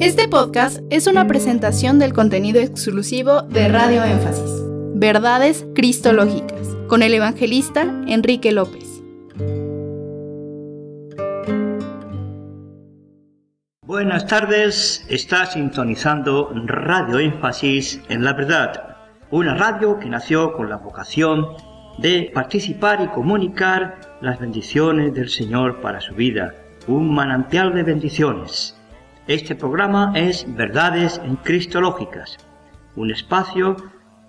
Este podcast es una presentación del contenido exclusivo de Radio Énfasis, Verdades Cristológicas, con el evangelista Enrique López. Buenas tardes, está sintonizando Radio Énfasis en la Verdad, una radio que nació con la vocación de participar y comunicar las bendiciones del Señor para su vida, un manantial de bendiciones. Este programa es Verdades en Cristológicas, un espacio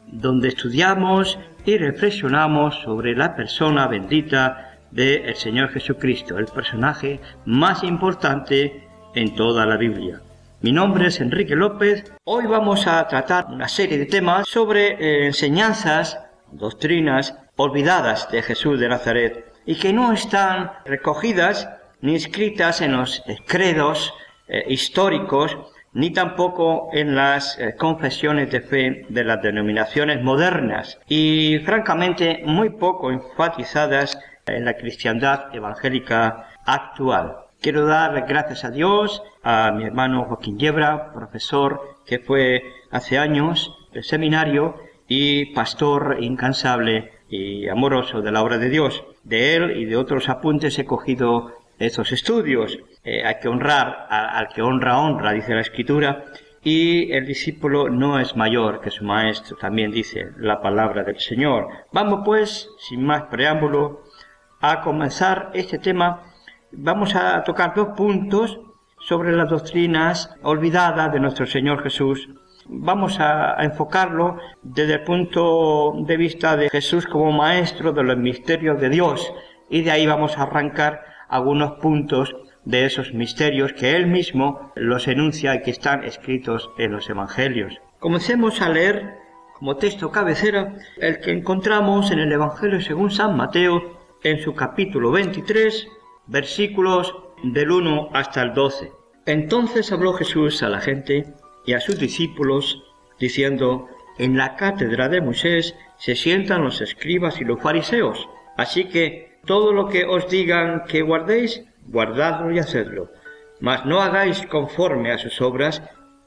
donde estudiamos y reflexionamos sobre la persona bendita del Señor Jesucristo, el personaje más importante en toda la Biblia. Mi nombre es Enrique López. Hoy vamos a tratar una serie de temas sobre eh, enseñanzas, doctrinas olvidadas de Jesús de Nazaret y que no están recogidas ni escritas en los credos eh, históricos, ni tampoco en las eh, confesiones de fe de las denominaciones modernas y francamente muy poco enfatizadas en la cristiandad evangélica actual. Quiero dar gracias a Dios, a mi hermano Joaquín Yebra, profesor que fue hace años el seminario y pastor incansable y amoroso de la obra de Dios. De él y de otros apuntes he cogido esos estudios. Eh, hay que honrar al que honra, honra, dice la escritura. Y el discípulo no es mayor que su maestro, también dice la palabra del Señor. Vamos pues, sin más preámbulo, a comenzar este tema. Vamos a tocar dos puntos sobre las doctrinas olvidadas de nuestro Señor Jesús. Vamos a, a enfocarlo desde el punto de vista de Jesús como maestro de los misterios de Dios y de ahí vamos a arrancar algunos puntos de esos misterios que él mismo los enuncia y que están escritos en los Evangelios. Comencemos a leer como texto cabecera el que encontramos en el Evangelio según San Mateo en su capítulo 23, versículos del 1 hasta el 12. Entonces habló Jesús a la gente y a sus discípulos, diciendo, En la cátedra de Moisés se sientan los escribas y los fariseos, así que todo lo que os digan que guardéis, guardadlo y hacedlo. Mas no hagáis conforme a sus obras,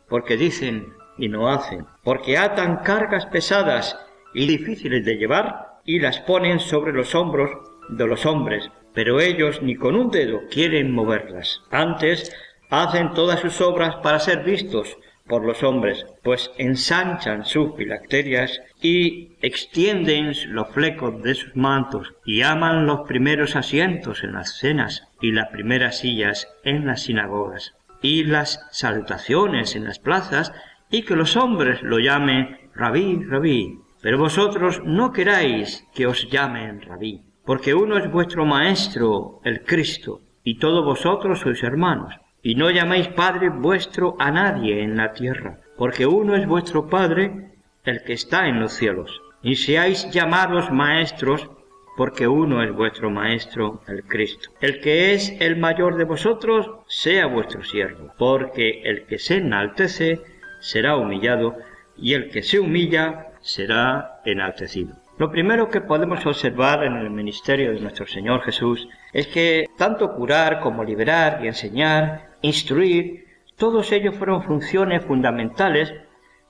porque dicen y no hacen, porque atan cargas pesadas y difíciles de llevar y las ponen sobre los hombros de los hombres, pero ellos ni con un dedo quieren moverlas. Antes hacen todas sus obras para ser vistos por los hombres, pues ensanchan sus filacterias y extienden los flecos de sus mantos y aman los primeros asientos en las cenas y las primeras sillas en las sinagogas y las salutaciones en las plazas y que los hombres lo llamen rabí, rabí. Pero vosotros no queráis que os llamen rabí, porque uno es vuestro maestro, el Cristo, y todos vosotros sois hermanos. Y no llaméis Padre vuestro a nadie en la tierra, porque uno es vuestro Padre, el que está en los cielos. Y seáis llamados maestros, porque uno es vuestro Maestro, el Cristo. El que es el mayor de vosotros, sea vuestro siervo, porque el que se enaltece será humillado, y el que se humilla será enaltecido. Lo primero que podemos observar en el ministerio de nuestro Señor Jesús es que tanto curar como liberar y enseñar instruir, todos ellos fueron funciones fundamentales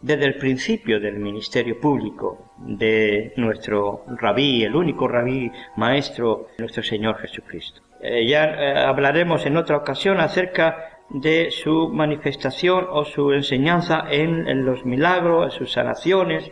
desde el principio del ministerio público de nuestro rabí, el único rabí maestro, nuestro Señor Jesucristo. Eh, ya eh, hablaremos en otra ocasión acerca de su manifestación o su enseñanza en, los milagros, en sus sanaciones.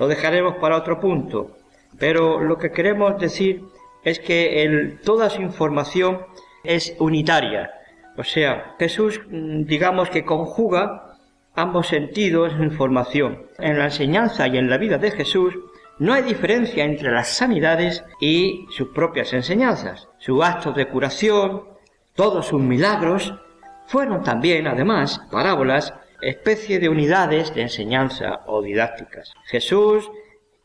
Lo dejaremos para otro punto. Pero lo que queremos decir es que toda su información es unitaria, o sea, Jesús, mm, digamos que conjuga ambos sentidos en formación. En la enseñanza y en la vida de Jesús no hay diferencia entre las sanidades y sus propias enseñanzas. Sus actos de curación, todos sus milagros, fueron también, además, parábolas, especie de unidades de enseñanza o didácticas. Jesús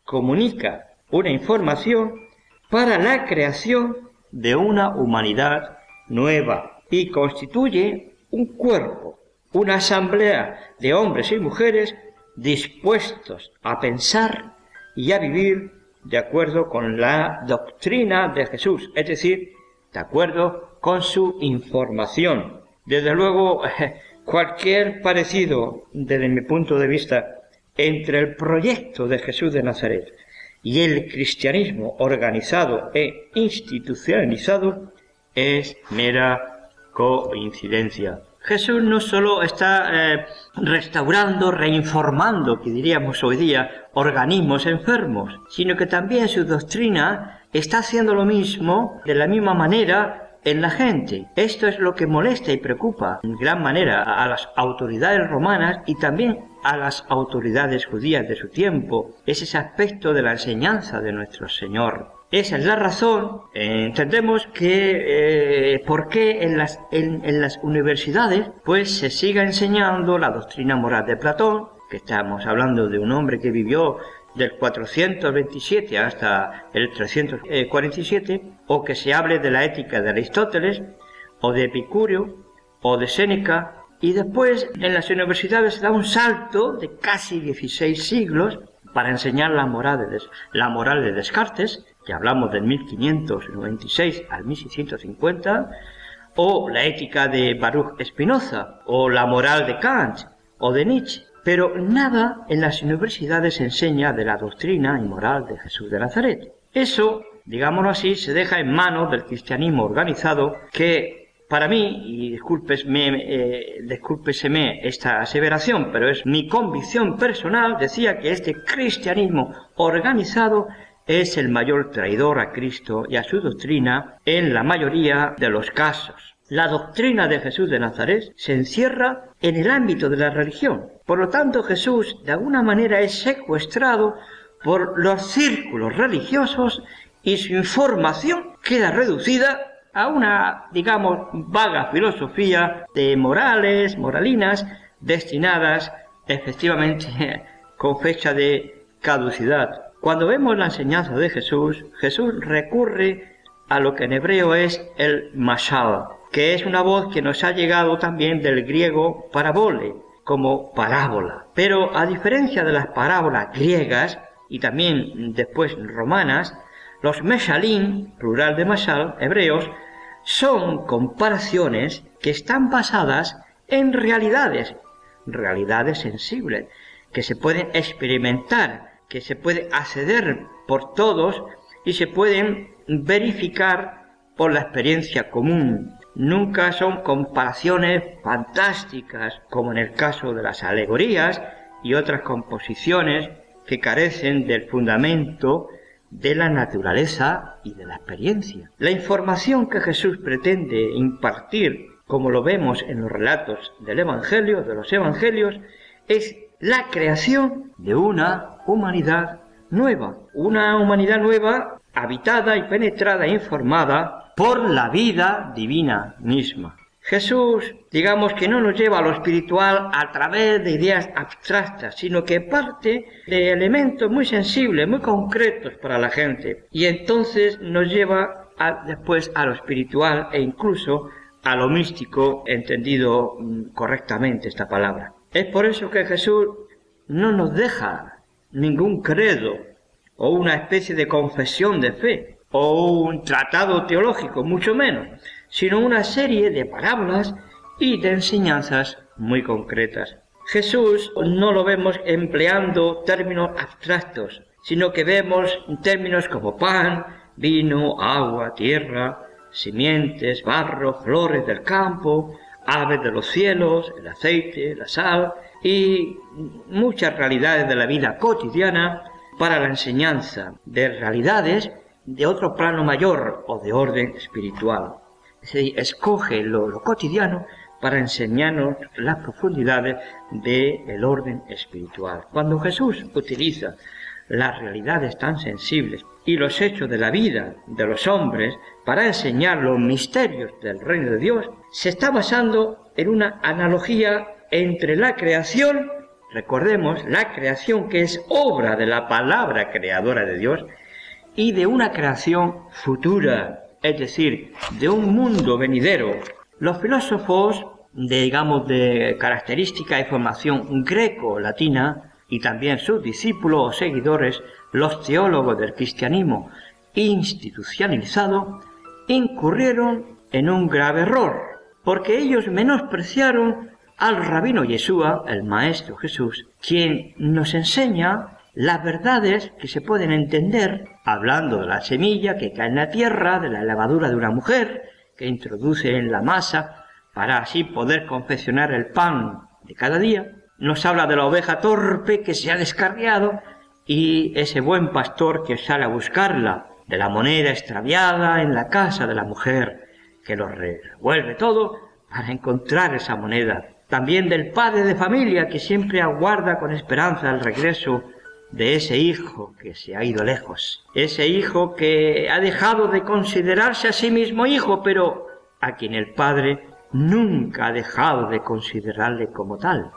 comunica una información para la creación de una humanidad nueva, y constituye un cuerpo, una asamblea de hombres y mujeres dispuestos a pensar y a vivir de acuerdo con la doctrina de Jesús, es decir, de acuerdo con su información. Desde luego, cualquier parecido, desde mi punto de vista, entre el proyecto de Jesús de Nazaret y el cristianismo organizado e institucionalizado es mera coincidencia. Jesús no solo está eh, restaurando, reinformando, que diríamos hoy día, organismos enfermos, sino que también su doctrina está haciendo lo mismo de la misma manera en la gente. Esto es lo que molesta y preocupa en gran manera a las autoridades romanas y también a las autoridades judías de su tiempo. Es ese aspecto de la enseñanza de nuestro Señor. Esa es la razón, entendemos que eh, por qué en las, en las universidades pues se siga enseñando la doctrina moral de Platón, que estamos hablando de un hombre que vivió del 427 hasta el 347, o que se hable de la ética de Aristóteles, o de Epicurio, o de Séneca, y después en las universidades se da un salto de casi 16 siglos para enseñar la moral de, la moral de Descartes, que hablamos del 1596 al 1650, o la ética de Baruch Spinoza, o la moral de Kant, o de Nietzsche. Pero nada en las universidades enseña de la doctrina y moral de Jesús de Nazaret. Eso, digámoslo así, se deja en manos del cristianismo organizado que para mí, y discúlpesme, eh, esta aseveración, pero es mi convicción personal, decía que este cristianismo organizado es el mayor traidor a Cristo y a su doctrina en la mayoría de los casos. La doctrina de Jesús de Nazaret se encierra en el ámbito de la religión. Por lo tanto, Jesús de alguna manera es secuestrado por los círculos religiosos y su información queda reducida a una, digamos, vaga filosofía de morales, moralinas, destinadas efectivamente con fecha de caducidad. Cuando vemos la enseñanza de Jesús, Jesús recurre a lo que en hebreo es el mashal, que es una voz que nos ha llegado también del griego parabole, como parábola. Pero a diferencia de las parábolas griegas y también después romanas, los meshalim, plural de mashal, hebreos, son comparaciones que están basadas en realidades, realidades sensibles, que se pueden experimentar, que se puede acceder por todos y se pueden verificar por la experiencia común nunca son comparaciones fantásticas como en el caso de las alegorías y otras composiciones que carecen del fundamento de la naturaleza y de la experiencia. La información que Jesús pretende impartir, como lo vemos en los relatos del Evangelio, de los Evangelios, es la creación de una humanidad nueva, una humanidad nueva habitada y penetrada e informada por la vida divina misma. Jesús, digamos que no nos lleva a lo espiritual a través de ideas abstractas, sino que parte de elementos muy sensibles, muy concretos para la gente. Y entonces nos lleva después a lo espiritual e incluso a lo místico, entendido mm, correctamente esta palabra. Es por eso que Jesús no nos deja ningún credo o una especie de confesión de fe, o un tratado teológico, mucho menos, sino una serie de parábolas y de enseñanzas muy concretas. Jesús no lo vemos empleando términos abstractos, sino que vemos términos como pan, vino, agua, tierra, simientes, barro, flores del campo, aves de los cielos, el aceite, la sal y muchas realidades de la vida cotidiana para la enseñanza de realidades de otro plano mayor o de orden espiritual. Se escoge lo, cotidiano para enseñarnos las profundidades del orden espiritual. Cuando Jesús utiliza las realidades tan sensibles y los hechos de la vida de los hombres para enseñar los misterios del reino de Dios, se está basando en una analogía entre la creación, recordemos, la creación que es obra de la palabra creadora de Dios, y de una creación futura, es decir, de un mundo venidero. Los filósofos, de, digamos, de característica y formación greco-latina, y también sus discípulos o seguidores, los teólogos del cristianismo institucionalizado, incurrieron en un grave error, porque ellos menospreciaron al rabino Yeshua, el Maestro Jesús, quien nos enseña las verdades que se pueden entender hablando de la semilla que cae en la tierra, de la levadura de una mujer que introduce en la masa para así poder confeccionar el pan de cada día. Nos habla de la oveja torpe que se ha descarriado y ese buen pastor que sale a buscarla, de la moneda extraviada en la casa de la mujer, que lo revuelve todo para encontrar esa moneda. También del padre de familia que siempre aguarda con esperanza el regreso de ese hijo que se ha ido lejos, ese hijo que ha dejado de considerarse a sí mismo hijo, pero a quien el padre nunca ha dejado de considerarle como tal.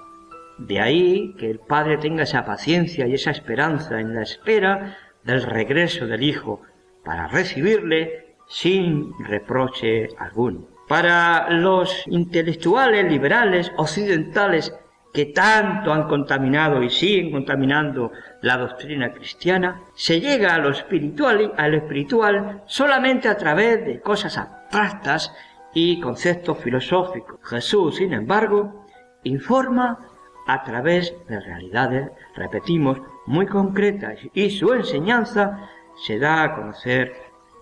De ahí que el padre tenga esa paciencia y esa esperanza en la espera del regreso del hijo para recibirle sin reproche alguno. Para los intelectuales liberales occidentales que tanto han contaminado y siguen contaminando la doctrina cristiana, se llega a lo espiritual, a lo espiritual solamente a través de cosas abstractas y conceptos filosóficos. Jesús, sin embargo, informa a través de realidades, repetimos, muy concretas y su enseñanza se da a conocer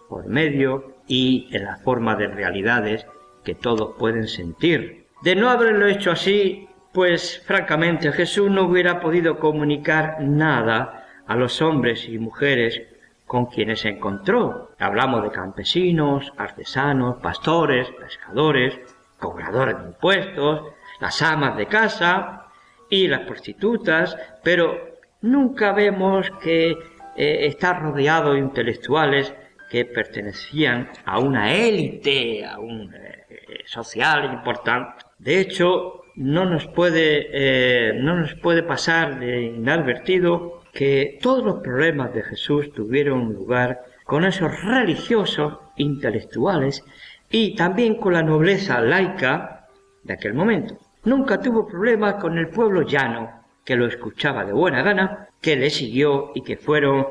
por medio y en la forma de realidades que todos pueden sentir. De no haberlo hecho así, pues francamente Jesús no hubiera podido comunicar nada a los hombres y mujeres con quienes se encontró. Hablamos de campesinos, artesanos, pastores, pescadores, cobradores de impuestos, las amas de casa y las prostitutas, pero nunca vemos que eh, está rodeado de intelectuales que pertenecían a una élite, a un eh, social importante. De hecho, no nos puede, eh, no nos puede pasar de inadvertido que todos los problemas de Jesús tuvieron lugar con esos religiosos intelectuales y también con la nobleza laica de aquel momento. Nunca tuvo problemas con el pueblo llano, que lo escuchaba de buena gana, que le siguió y que fueron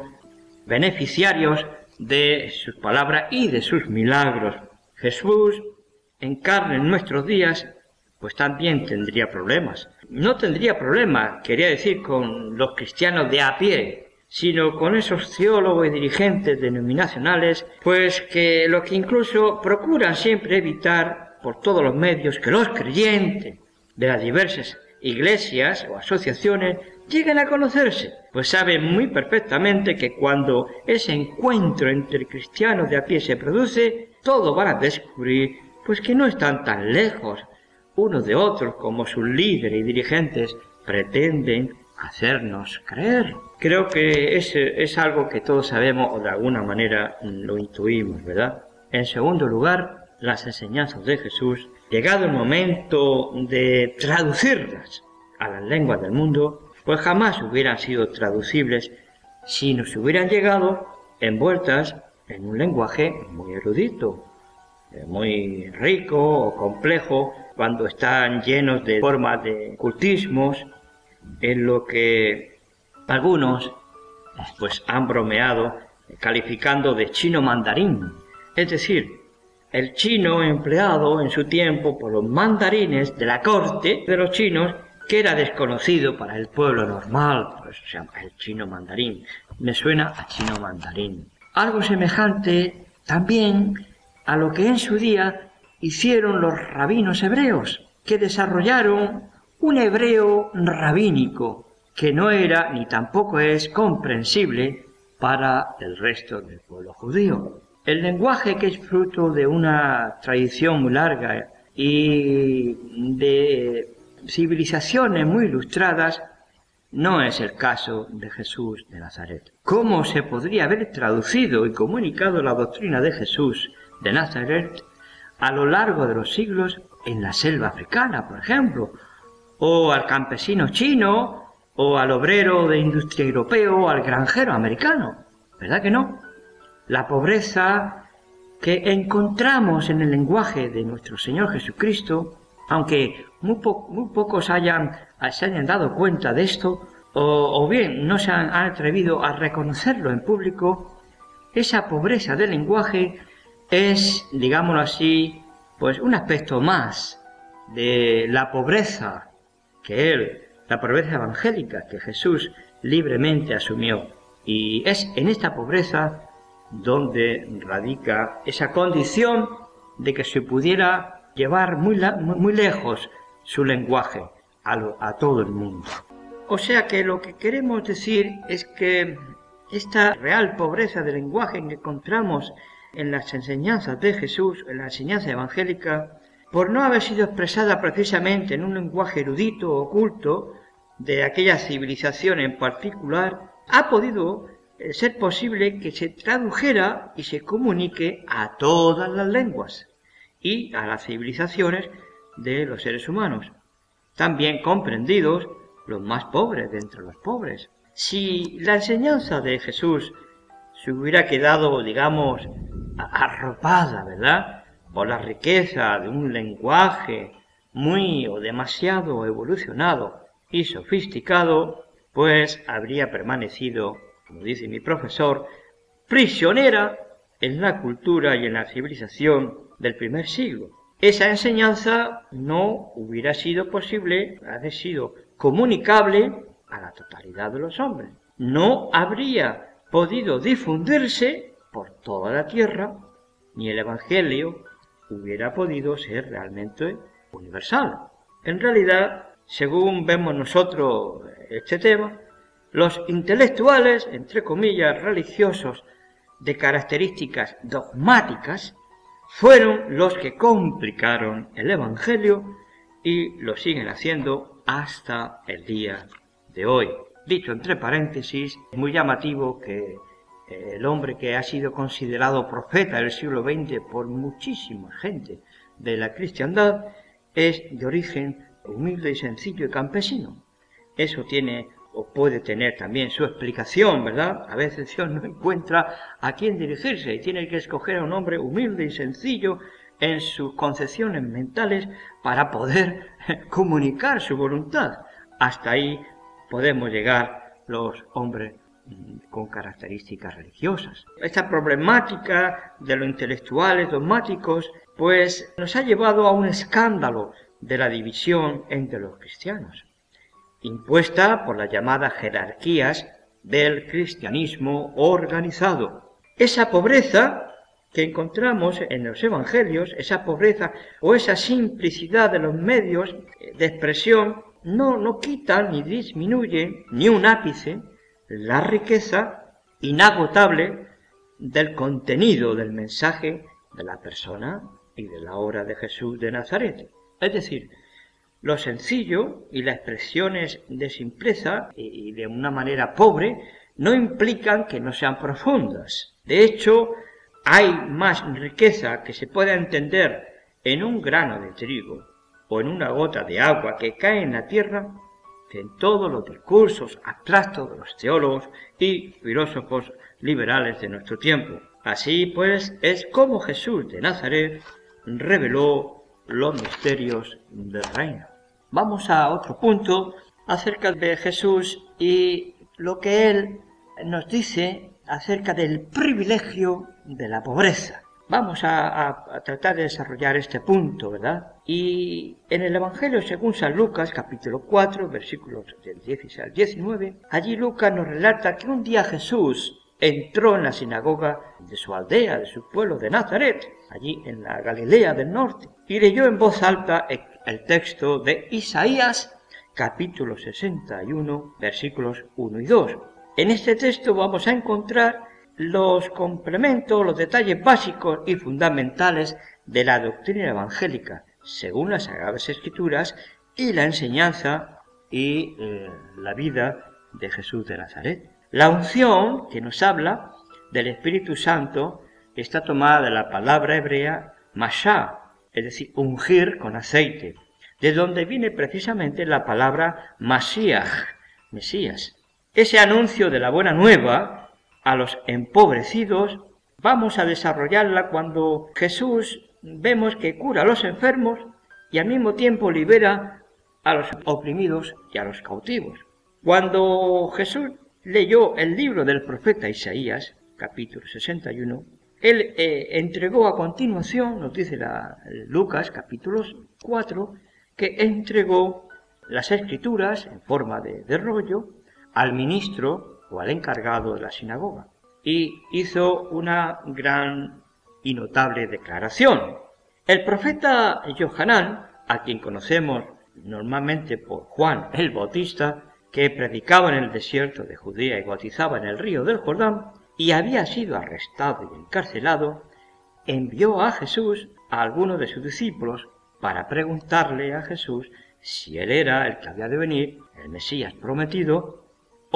beneficiarios de sus palabras y de sus milagros. Jesús encarna en nuestros días pues también tendría problemas. No tendría problemas, quería decir, con los cristianos de a pie, sino con esos teólogos y dirigentes denominacionales, pues que lo que incluso procuran siempre evitar por todos los medios que los creyentes de las diversas iglesias o asociaciones lleguen a conocerse, pues saben muy perfectamente que cuando ese encuentro entre cristianos de a pie se produce, todos van a descubrir pues que no están tan lejos unos de otros como sus líderes y dirigentes pretenden hacernos creer. Creo que es, es algo que todos sabemos o de alguna manera lo intuimos, ¿verdad? En segundo lugar, las enseñanzas de Jesús, llegado el momento de traducirlas a las lenguas del mundo, pues jamás hubieran sido traducibles si nos hubieran llegado envueltas en un lenguaje muy erudito, eh, muy rico o complejo, cuando están llenos de formas de cultismos, en lo que algunos pues han bromeado calificando de chino mandarín, es decir, el chino empleado en su tiempo por los mandarines de la corte de los chinos que era desconocido para el pueblo normal, por eso se llama el chino mandarín. Me suena a chino mandarín. Algo semejante también a lo que en su día hicieron los rabinos hebreos, que desarrollaron un hebreo rabínico que no era ni tampoco es comprensible para el resto del pueblo judío. El lenguaje que es fruto de una tradición muy larga y de civilizaciones muy ilustradas no es el caso de Jesús de Nazaret. ¿Cómo se podría haber traducido y comunicado la doctrina de Jesús de Nazaret a lo largo de los siglos en la selva africana, por ejemplo, o al campesino chino, o al obrero de industria europeo, o al granjero americano. ¿Verdad que no? La pobreza que encontramos en el lenguaje de nuestro Señor Jesucristo, aunque muy, pocos hayan, se hayan dado cuenta de esto, o, bien no se han atrevido a reconocerlo en público, esa pobreza del lenguaje es, digámoslo así, pues un aspecto más de la pobreza que él, la pobreza evangélica que Jesús libremente asumió. Y es en esta pobreza donde radica esa condición de que se pudiera llevar muy, muy lejos su lenguaje a, todo el mundo. O sea que lo que queremos decir es que esta real pobreza de lenguaje que encontramos en las enseñanzas de Jesús, en la enseñanza evangélica, por no haber sido expresada precisamente en un lenguaje erudito o oculto de aquella civilización en particular, ha podido eh, ser posible que se tradujera y se comunique a todas las lenguas y a las civilizaciones de los seres humanos, también comprendidos los más pobres de entre los pobres. Si la enseñanza de Jesús se hubiera quedado, digamos, arropada, ¿verdad?, por la riqueza de un lenguaje muy o demasiado evolucionado y sofisticado, pues habría permanecido, como dice mi profesor, prisionera en la cultura y en la civilización del primer siglo. Esa enseñanza no hubiera sido posible, habría sido comunicable a la totalidad de los hombres. No habría podido difundirse por toda la tierra, ni el Evangelio hubiera podido ser realmente universal. En realidad, según vemos nosotros este tema, los intelectuales, entre comillas, religiosos, de características dogmáticas, fueron los que complicaron el Evangelio y lo siguen haciendo hasta el día de hoy. Dicho entre paréntesis, es muy llamativo que el hombre que ha sido considerado profeta del siglo XX por muchísima gente de la cristiandad es de origen humilde y sencillo y campesino. Eso tiene o puede tener también su explicación, ¿verdad? A veces Dios no encuentra a quién dirigirse y tiene que escoger a un hombre humilde y sencillo en sus concepciones mentales para poder comunicar su voluntad. Hasta ahí podemos llegar los hombres con características religiosas. Esta problemática de los intelectuales dogmáticos pues nos ha llevado a un escándalo de la división entre los cristianos impuesta por las llamadas jerarquías del cristianismo organizado. Esa pobreza que encontramos en los evangelios, esa pobreza o esa simplicidad de los medios de expresión, no, no quita ni disminuye ni un ápice la riqueza inagotable del contenido del mensaje de la persona y de la obra de Jesús de Nazaret. Es decir, lo sencillo y las expresiones de simpleza y de una manera pobre no implican que no sean profundas. De hecho, hay más riqueza que se pueda entender en un grano de trigo o en una gota de agua que cae en la tierra en todos los discursos abstractos de los teólogos y filósofos liberales de nuestro tiempo. Así pues, es como Jesús de Nazaret reveló los misterios del reino. Vamos a otro punto acerca de Jesús y lo que él nos dice acerca del privilegio de la pobreza. Vamos a, tratar de desarrollar este punto, ¿verdad? Y en el Evangelio según San Lucas, capítulo 4, versículos del 16 al 19, allí Lucas nos relata que un día Jesús entró en la sinagoga de su aldea, de su pueblo de Nazaret, allí en la Galilea del norte, y leyó en voz alta el texto de Isaías capítulo 61 versículos 1 y 2. En este texto vamos a encontrar los complementos, los detalles básicos y fundamentales de la doctrina evangélica, según las Sagradas Escrituras, y la enseñanza y eh, la vida de Jesús de Nazaret. La unción que nos habla del Espíritu Santo está tomada de la palabra hebrea mashá, es decir, ungir con aceite, de donde viene precisamente la palabra Masías, Mesías. Ese anuncio de la buena nueva a los empobrecidos vamos a desarrollarla cuando Jesús vemos que cura a los enfermos y al mismo tiempo libera a los oprimidos y a los cautivos. Cuando Jesús leyó el libro del profeta Isaías, capítulo 61, él eh, entregó a continuación, nos dice Lucas capítulo 4, que entregó las escrituras en forma de, de rollo al ministro al encargado de la sinagoga y hizo una gran y notable declaración. El profeta Johanán, a quien conocemos normalmente por Juan el Bautista, que predicaba en el desierto de Judea y bautizaba en el río del Jordán, y había sido arrestado y encarcelado, envió a Jesús a algunos de sus discípulos para preguntarle a Jesús si él era el que había de venir, el Mesías prometido,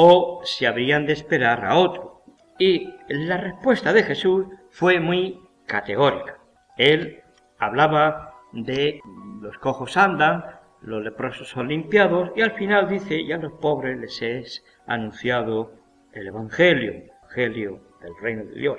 o si habrían de esperar a otro. Y la respuesta de Jesús fue muy categórica. Él hablaba de los cojos andan, los leprosos son limpiados y al final dice, y a los pobres les es anunciado el Evangelio, el Evangelio del reino de Dios.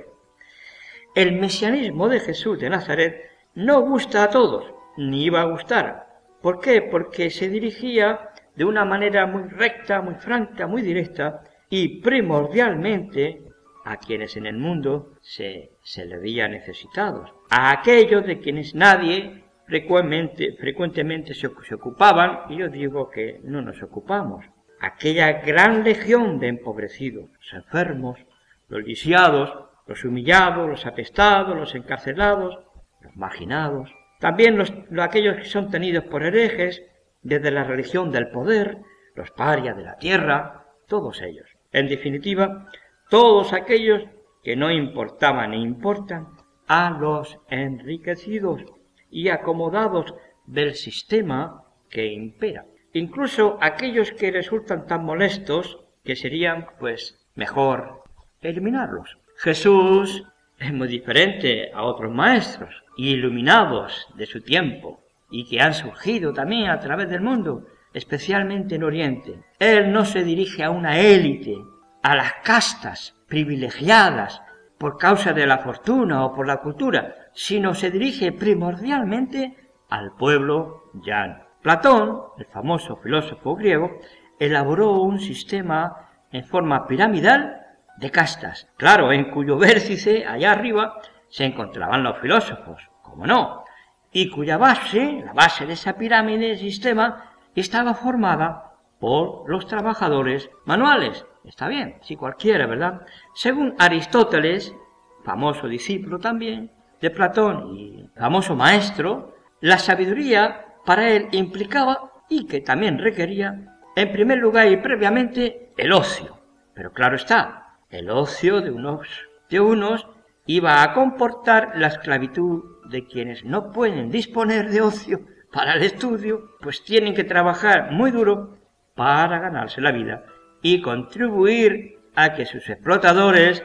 El mesianismo de Jesús de Nazaret no gusta a todos, ni iba a gustar. ¿Por qué? Porque se dirigía de una manera muy recta, muy franca, muy directa y primordialmente a quienes en el mundo se, se le veía necesitados, a aquellos de quienes nadie frecuentemente, frecuentemente se, se ocupaban, y yo digo que no nos ocupamos, aquella gran legión de empobrecidos, los enfermos, los lisiados, los humillados, los apestados, los encarcelados, los marginados, también los, aquellos que son tenidos por herejes, desde la religión del poder, los parias de la tierra, todos ellos. En definitiva, todos aquellos que no importaban ni importan a los enriquecidos y acomodados del sistema que impera. Incluso aquellos que resultan tan molestos que serían, pues, mejor eliminarlos. Jesús es muy diferente a otros maestros iluminados de su tiempo y que han surgido también a través del mundo, especialmente en Oriente. Él no se dirige a una élite, a las castas privilegiadas por causa de la fortuna o por la cultura, sino se dirige primordialmente al pueblo llano. Platón, el famoso filósofo griego, elaboró un sistema en forma piramidal de castas, claro, en cuyo vértice, allá arriba, se encontraban los filósofos, como no, y cuya base, la base de esa pirámide, sistema, estaba formada por los trabajadores manuales. Está bien, si cualquiera, ¿verdad? Según Aristóteles, famoso discípulo también de Platón y famoso maestro, la sabiduría para él implicaba y que también requería, en primer lugar y previamente, el ocio. Pero claro está, el ocio de unos, de unos iba a comportar la esclavitud de quienes no pueden disponer de ocio para el estudio, pues tienen que trabajar muy duro para ganarse la vida y contribuir a que sus explotadores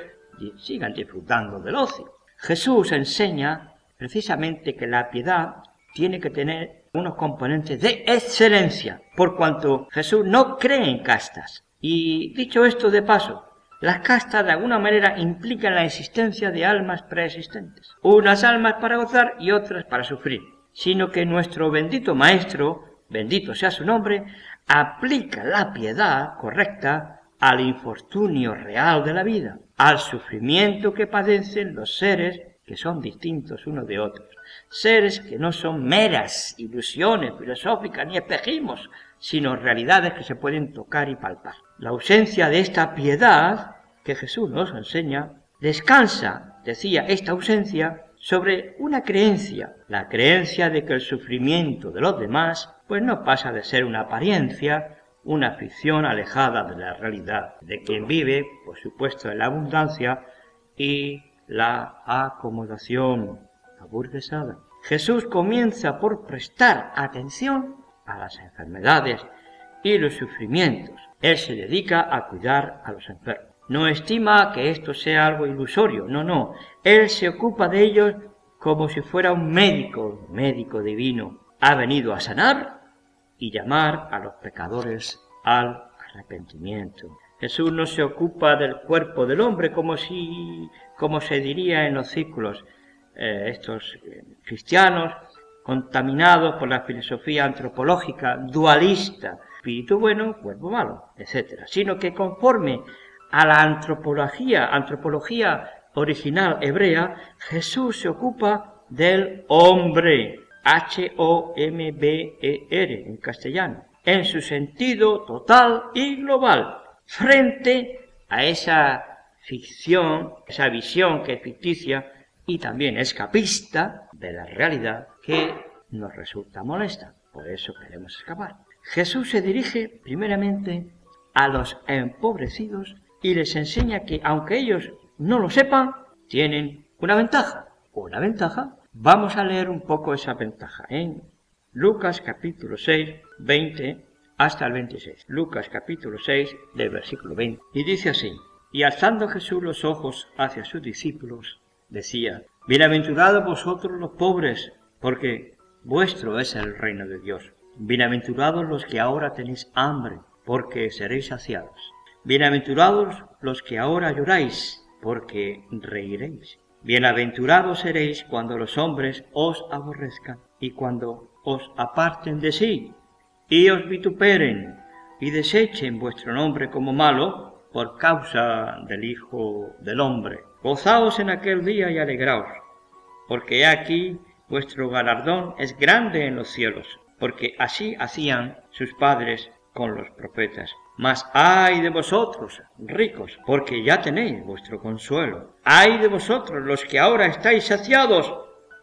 sigan disfrutando del ocio. Jesús enseña precisamente que la piedad tiene que tener unos componentes de excelencia, por cuanto Jesús no cree en castas. Y dicho esto de paso, las castas de alguna manera implican la existencia de almas preexistentes, unas almas para gozar y otras para sufrir, sino que nuestro bendito Maestro, bendito sea su nombre, aplica la piedad correcta al infortunio real de la vida, al sufrimiento que padecen los seres que son distintos unos de otros, seres que no son meras ilusiones filosóficas ni espejismos, sino realidades que se pueden tocar y palpar. La ausencia de esta piedad que Jesús nos enseña descansa, decía, esta ausencia sobre una creencia, la creencia de que el sufrimiento de los demás pues no pasa de ser una apariencia, una ficción alejada de la realidad, de quien vive, por supuesto, en la abundancia y la acomodación aburguesada. Jesús comienza por prestar atención a las enfermedades y los sufrimientos. Él se dedica a cuidar a los enfermos. No estima que esto sea algo ilusorio, no, no. Él se ocupa de ellos como si fuera un médico, médico divino. Ha venido a sanar y llamar a los pecadores al arrepentimiento. Jesús no se ocupa del cuerpo del hombre como si, como se diría en los círculos eh, estos eh, cristianos contaminados por la filosofía antropológica dualista, espíritu bueno, cuerpo malo, etc. Sino que conforme a la antropología, antropología original hebrea, Jesús se ocupa del hombre, H-O-M-B-E-R en castellano, en su sentido total y global, frente a esa ficción, esa visión que es ficticia y también escapista de la realidad que nos resulta molesta. Por eso queremos escapar. Jesús se dirige primeramente a los empobrecidos y les enseña que aunque ellos no lo sepan, tienen una ventaja. Una ventaja. Vamos a leer un poco esa ventaja en Lucas capítulo 6, 20 hasta el 26. Lucas capítulo 6 del versículo 20. Y dice así, y alzando Jesús los ojos hacia sus discípulos, decía, Bienaventurados vosotros los pobres, porque vuestro es el reino de Dios. Bienaventurados los que ahora tenéis hambre, porque seréis saciados. Bienaventurados los que ahora lloráis, porque reiréis. Bienaventurados seréis cuando los hombres os aborrezcan y cuando os aparten de sí y os vituperen y desechen vuestro nombre como malo por causa del Hijo del Hombre. Gozaos en aquel día y alegraos, porque aquí vuestro galardón es grande en los cielos, porque así hacían sus padres con los profetas. Mas ay de vosotros, ricos, porque ya tenéis vuestro consuelo. Ay de vosotros, los que ahora estáis saciados,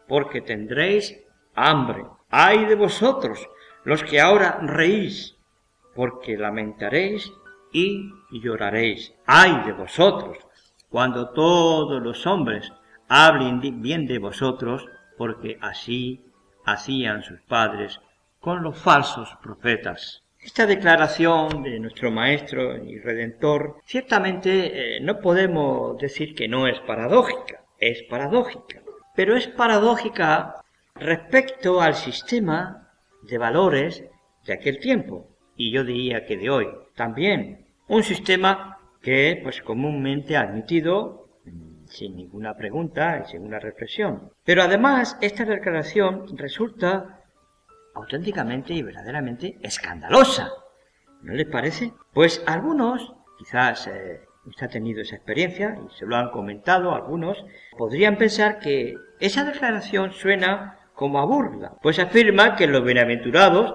porque tendréis hambre. Ay de vosotros, los que ahora reís, porque lamentaréis y lloraréis. Ay de vosotros, cuando todos los hombres hablen bien de vosotros, porque así hacían sus padres con los falsos profetas. Esta declaración de nuestro Maestro y Redentor ciertamente eh, no podemos decir que no es paradójica, es paradójica, pero es paradójica respecto al sistema de valores de aquel tiempo, y yo diría que de hoy también, un sistema que pues comúnmente admitido mm, sin ninguna pregunta y sin una reflexión. Pero además esta declaración resulta auténticamente y verdaderamente escandalosa. ¿No les parece? Pues algunos, quizás eh, usted ha tenido esa experiencia y se lo han comentado algunos, podrían pensar que esa declaración suena como a burla, pues afirma que los bienaventurados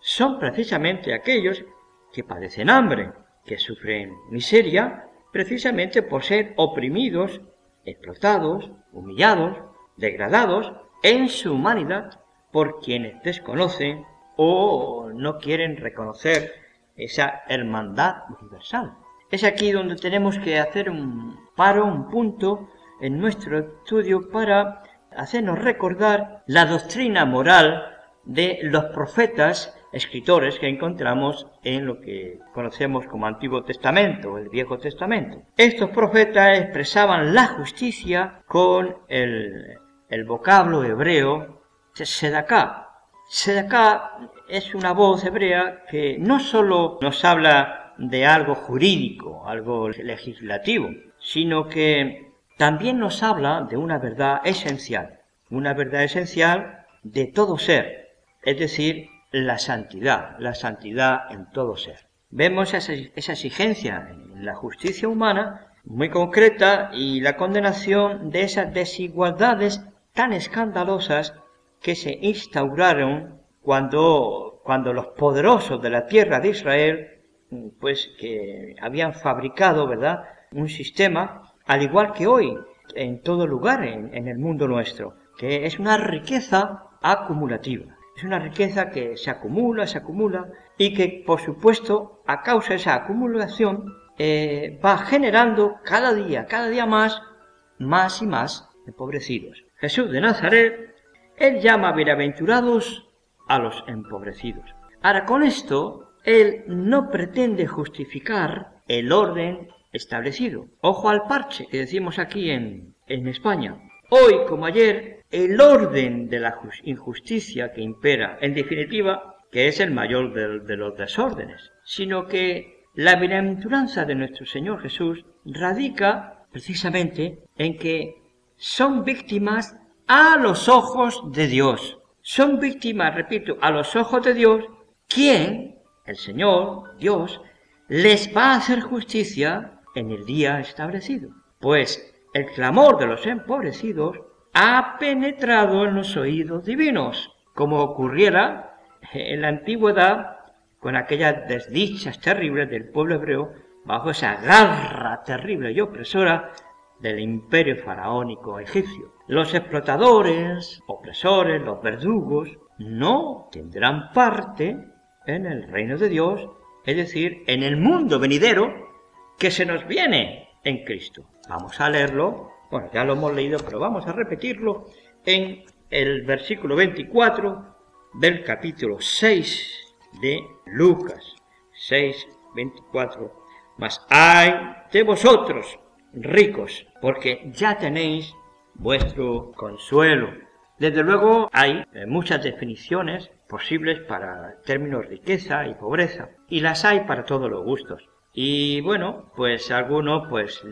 son precisamente aquellos que padecen hambre, que sufren miseria, precisamente por ser oprimidos, explotados, humillados, degradados en su humanidad por quienes desconocen o no quieren reconocer esa hermandad universal. Es aquí donde tenemos que hacer un paro, un punto en nuestro estudio para hacernos recordar la doctrina moral de los profetas escritores que encontramos en lo que conocemos como Antiguo Testamento, el Viejo Testamento. Estos profetas expresaban la justicia con el, vocablo hebreo Sedaká. Sedaká es una voz hebrea que no solo nos habla de algo jurídico, algo legislativo, sino que también nos habla de una verdad esencial, una verdad esencial de todo ser, es decir, la santidad, la santidad en todo ser. Vemos esa, esa exigencia en la justicia humana muy concreta y la condenación de esas desigualdades tan escandalosas que se instauraron cuando, cuando los poderosos de la tierra de Israel, pues que habían fabricado, ¿verdad?, un sistema, al igual que hoy, en todo lugar en, en el mundo nuestro, que es una riqueza acumulativa. Es una riqueza que se acumula, se acumula y que, por supuesto, a causa de esa acumulación, eh, va generando cada día, cada día más, más y más empobrecidos. Jesús de Nazaret él llama bienaventurados a los empobrecidos. Ahora, con esto, Él no pretende justificar el orden establecido. Ojo al parche que decimos aquí en, en España. Hoy como ayer, el orden de la injusticia que impera, en definitiva, que es el mayor de, los desórdenes, sino que la bienaventuranza de nuestro Señor Jesús radica precisamente en que son víctimas a los ojos de Dios. Son víctimas, repito, a los ojos de Dios, quien, el Señor, Dios, les va a hacer justicia en el día establecido. Pues el clamor de los empobrecidos ha penetrado en los oídos divinos, como ocurriera en la antigüedad con aquellas desdichas terribles del pueblo hebreo bajo esa garra terrible y opresora del imperio faraónico egipcio. Los explotadores, opresores, los verdugos, no tendrán parte en el reino de Dios, es decir, en el mundo venidero que se nos viene en Cristo. Vamos a leerlo, bueno, ya lo hemos leído, pero vamos a repetirlo en el versículo 24 del capítulo 6 de Lucas. 6, 24. Mas hay de vosotros, ricos, porque ya tenéis vuestro consuelo. Desde luego hay eh, muchas definiciones posibles para términos riqueza y pobreza, y las hay para todos los gustos. Y bueno, pues algunos pues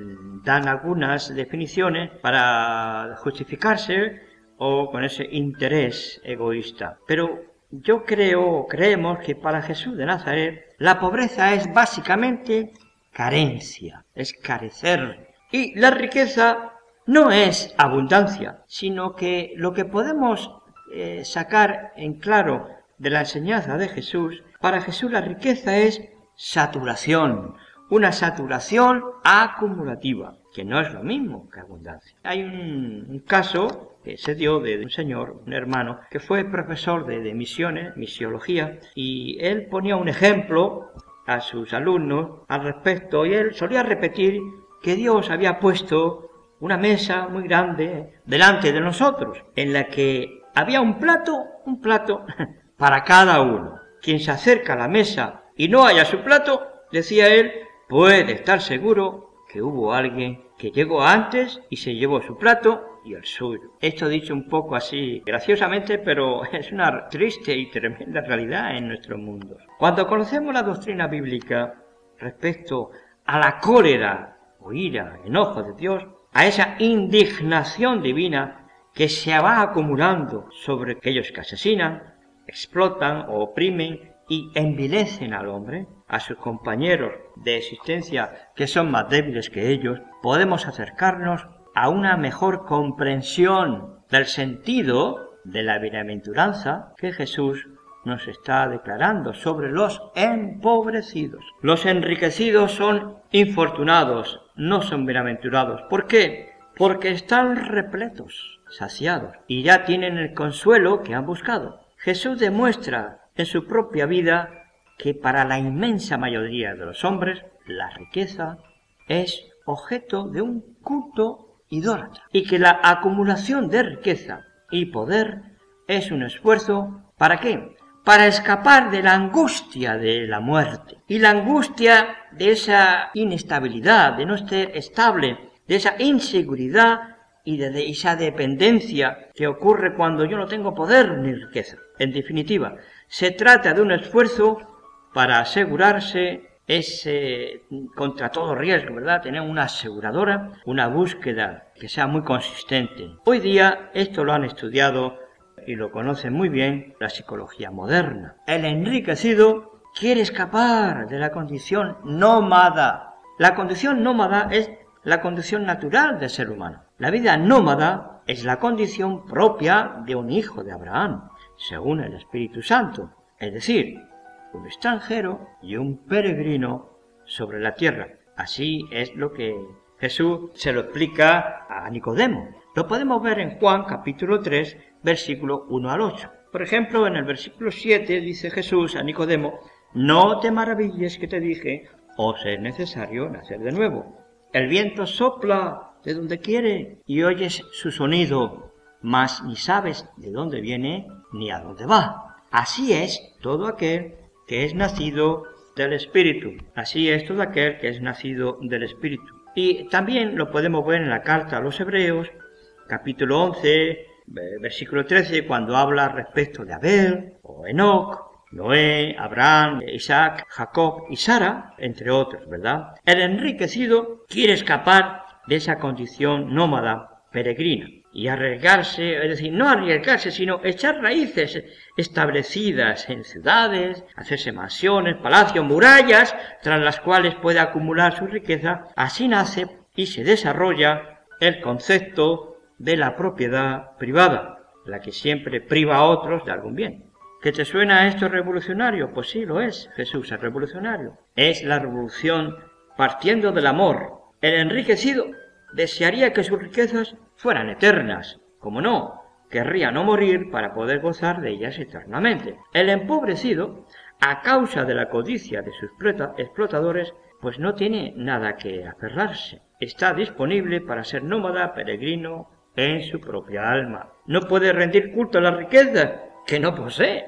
dan algunas definiciones para justificarse o con ese interés egoísta. Pero yo creo, creemos que para Jesús de Nazaret la pobreza es básicamente carencia, es carecer. Y la riqueza no es abundancia, sino que lo que podemos eh, sacar en claro de la enseñanza de Jesús, para Jesús la riqueza es saturación, una saturación acumulativa, que no es lo mismo que abundancia. Hay un, caso que se dio de un señor, un hermano, que fue profesor de, de misiones, misiología, y él ponía un ejemplo a sus alumnos al respecto, y él solía repetir que Dios había puesto una mesa muy grande delante de nosotros, en la que había un plato, un plato para cada uno. Quien se acerca a la mesa y no haya su plato, decía él, puede estar seguro que hubo alguien que llegó antes y se llevó su plato y el suyo. Esto dicho un poco así graciosamente, pero es una triste y tremenda realidad en nuestro mundo. Cuando conocemos la doctrina bíblica respecto a la cólera o ira, enojo de Dios, a esa indignación divina que se va acumulando sobre aquellos que asesinan, explotan o oprimen y envilecen al hombre, a sus compañeros de existencia que son más débiles que ellos, podemos acercarnos a una mejor comprensión del sentido de la bienaventuranza que Jesús nos está declarando sobre los empobrecidos. Los enriquecidos son infortunados, no son bienaventurados. ¿Por qué? Porque están repletos, saciados, y ya tienen el consuelo que han buscado. Jesús demuestra en su propia vida que para la inmensa mayoría de los hombres la riqueza es objeto de un culto idólatra y que la acumulación de riqueza y poder es un esfuerzo ¿para qué? para escapar de la angustia de la muerte y la angustia de esa inestabilidad, de no estar estable, de esa inseguridad y de esa dependencia que ocurre cuando yo no tengo poder ni riqueza. En definitiva, se trata de un esfuerzo para asegurarse ese contra todo riesgo, ¿verdad? Tener una aseguradora, una búsqueda que sea muy consistente. Hoy día esto lo han estudiado y lo conoce muy bien la psicología moderna. El enriquecido quiere escapar de la condición nómada. La condición nómada es la condición natural del ser humano. La vida nómada es la condición propia de un hijo de Abraham, según el Espíritu Santo, es decir, un extranjero y un peregrino sobre la tierra. Así es lo que Jesús se lo explica a Nicodemo. Lo podemos ver en Juan capítulo 3, versículo 1 al 8. Por ejemplo, en el versículo 7 dice Jesús a Nicodemo, no te maravilles que te dije, os es necesario nacer de nuevo. El viento sopla de donde quiere y oyes su sonido, mas ni sabes de dónde viene ni a dónde va. Así es todo aquel que es nacido del Espíritu. Así es todo aquel que es nacido del Espíritu. Y también lo podemos ver en la carta a los Hebreos, capítulo 11, versículo 13, cuando habla respecto de Abel o Enoch, Noé, Abraham, Isaac, Jacob y Sara, entre otros, ¿verdad? El enriquecido quiere escapar de esa condición nómada, peregrina, y arriesgarse, es decir, no arriesgarse, sino echar raíces establecidas en ciudades, hacerse mansiones, palacios, murallas, tras las cuales puede acumular su riqueza. Así nace y se desarrolla el concepto de la propiedad privada. la que siempre priva a otros de algún bien. ¿Que te suena esto revolucionario? Pues sí, lo es. Jesús es revolucionario. Es la revolución partiendo del amor. El enriquecido desearía que sus riquezas fueran eternas. Como no, querría no morir para poder gozar de ellas eternamente. El empobrecido, a causa de la codicia de sus explotadores, pues no tiene nada que aferrarse. Está disponible para ser nómada, peregrino en su propia alma. No puede rendir culto a las riquezas que no posee,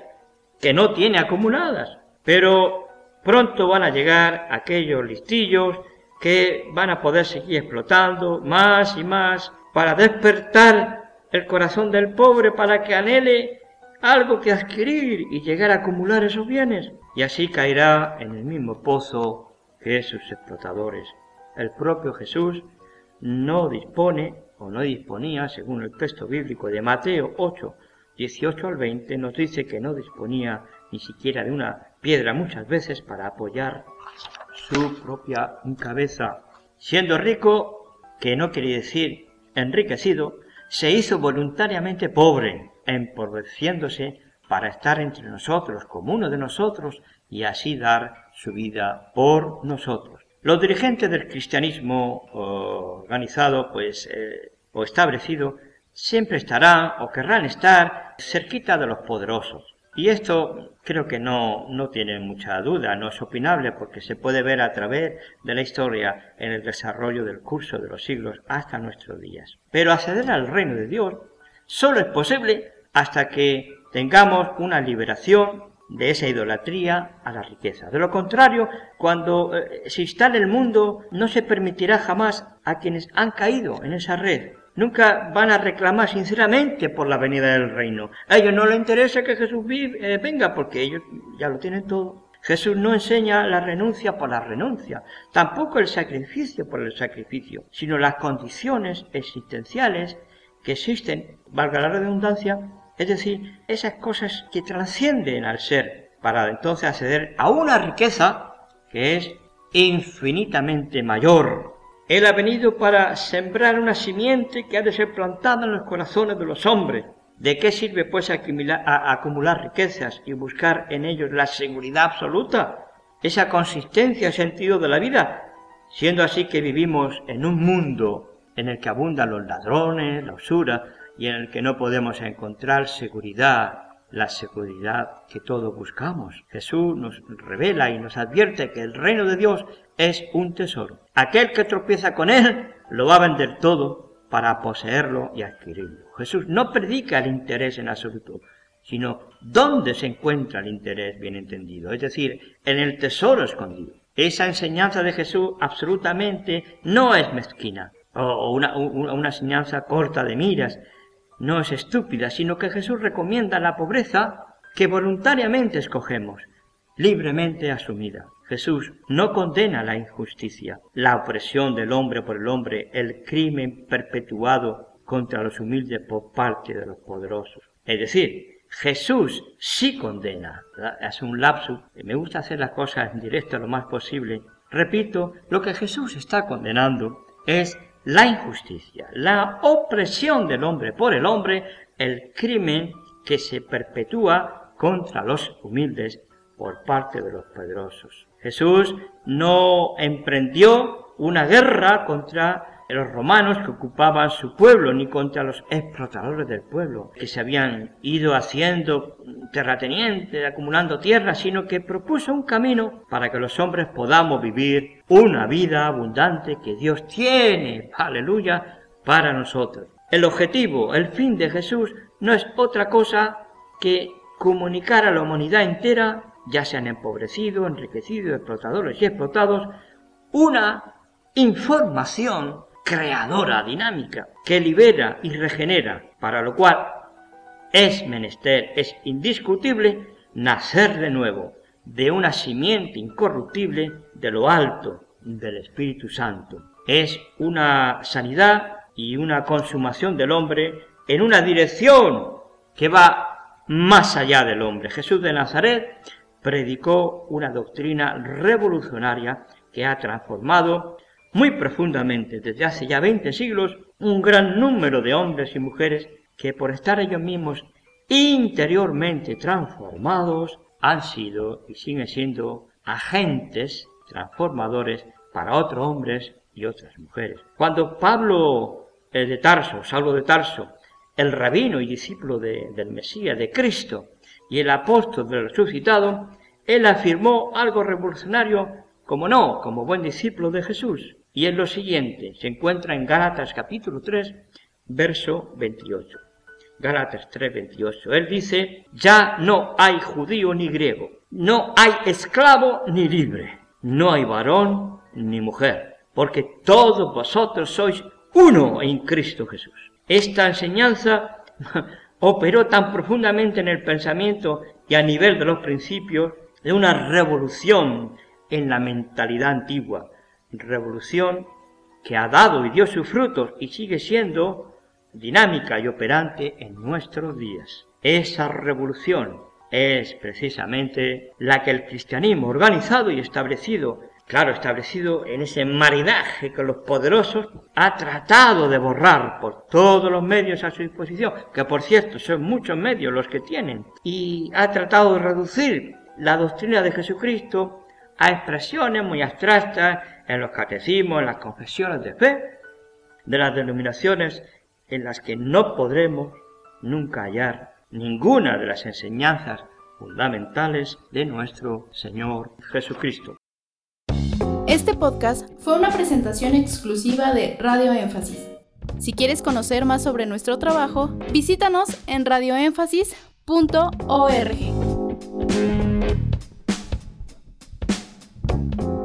que no tiene acumuladas. Pero pronto van a llegar aquellos listillos que van a poder seguir explotando más y más para despertar el corazón del pobre para que anhele algo que adquirir y llegar a acumular esos bienes. Y así caerá en el mismo pozo que sus explotadores. El propio Jesús no dispone o no disponía, según el texto bíblico de Mateo 8, 18 al 20, nos dice que no disponía ni siquiera de una piedra muchas veces para apoyar su propia cabeza. Siendo rico, que no quiere decir enriquecido, se hizo voluntariamente pobre, empobreciéndose para estar entre nosotros como uno de nosotros y así dar su vida por nosotros. Los dirigentes del cristianismo organizado pues, eh, o establecido siempre estarán o querrán estar cerquita de los poderosos, y esto creo que no, no tiene mucha duda, no es opinable porque se puede ver a través de la historia en el desarrollo del curso de los siglos hasta nuestros días. Pero acceder al reino de Dios solo es posible hasta que tengamos una liberación de esa idolatría a la riqueza. De lo contrario, cuando eh, se instale el mundo, no se permitirá jamás a quienes han caído en esa red nunca van a reclamar sinceramente por la venida del reino. A ellos no les interesa que Jesús eh, venga porque ellos ya lo tienen todo. Jesús no enseña la renuncia por la renuncia, tampoco el sacrificio por el sacrificio, sino las condiciones existenciales que existen, valga la redundancia, es decir, esas cosas que trascienden al ser, para entonces acceder a una riqueza que es infinitamente mayor él ha venido para sembrar una simiente que ha de ser plantada en los corazones de los hombres. ¿De qué sirve pues acumular, riquezas y buscar en ellos la seguridad absoluta? Esa consistencia, sentido de la vida, siendo así que vivimos en un mundo en el que abundan los ladrones, la usura, y en el que no podemos encontrar seguridad, la seguridad que todos buscamos. Jesús nos revela y nos advierte que el reino de Dios es un tesoro. Aquel que tropieza con él lo va a vender todo para poseerlo y adquirirlo. Jesús no predica el interés en absoluto, sino dónde se encuentra el interés bien entendido, es decir, en el tesoro escondido. Esa enseñanza de Jesús absolutamente no es mezquina o una, una enseñanza corta de miras, no es estúpida, sino que Jesús recomienda la pobreza que voluntariamente escogemos, libremente asumida. Jesús no condena la injusticia, la opresión del hombre por el hombre, el crimen perpetuado contra los humildes por parte de los poderosos. Es decir, Jesús sí condena. Hace un lapsus. Me gusta hacer las cosas en directo lo más posible. Repito, lo que Jesús está condenando es la injusticia, la opresión del hombre por el hombre, el crimen que se perpetúa contra los humildes por parte de los poderosos. Jesús no emprendió una guerra contra los romanos que ocupaban su pueblo, ni contra los explotadores del pueblo, que se habían ido haciendo terratenientes, acumulando tierra, sino que propuso un camino para que los hombres podamos vivir una vida abundante que Dios tiene, aleluya, para nosotros. El objetivo, el fin de Jesús no es otra cosa que comunicar a la humanidad entera, ya sean empobrecidos, enriquecidos, explotadores y explotados, una información creadora, dinámica, que libera y regenera, para lo cual es menester, es indiscutible, nacer de nuevo, de una simiente incorruptible de lo alto del Espíritu Santo. Es una sanidad y una consumación del hombre en una dirección que va más allá del hombre. Jesús de Nazaret predicó una doctrina revolucionaria que ha transformado muy profundamente desde hace ya 20 siglos un gran número de hombres y mujeres que por estar ellos mismos interiormente transformados, han sido y siguen siendo agentes transformadores para otros hombres y otras mujeres. Cuando Pablo de Tarso, Saulo de Tarso, el rabino y discípulo del Mesías, de Cristo, y el apóstol del resucitado, él afirmó algo revolucionario, como no, como buen discípulo de Jesús. Y es lo siguiente, se encuentra en Gálatas capítulo 3, verso 28. Gálatas 3, 28. Él dice, ya no hay judío ni griego, no hay esclavo ni libre, no hay varón ni mujer, porque todos vosotros sois uno en Cristo Jesús. Esta enseñanza operó tan profundamente en el pensamiento y a nivel de los principios de una revolución en la mentalidad antigua, revolución que ha dado y dio sus frutos y sigue siendo dinámica y operante en nuestros días. Esa revolución es precisamente la que el cristianismo organizado y establecido claro, establecido en ese maridaje con los poderosos, ha tratado de borrar por todos los medios a su disposición, que por cierto son muchos medios los que tienen, y ha tratado de reducir la doctrina de Jesucristo a expresiones muy abstractas en los catecismos, en las confesiones de fe, de las denominaciones en las que no podremos nunca hallar ninguna de las enseñanzas fundamentales de nuestro Señor Jesucristo. Este podcast fue una presentación exclusiva de Radio Énfasis. Si quieres conocer más sobre nuestro trabajo, visítanos en radioénfasis.org.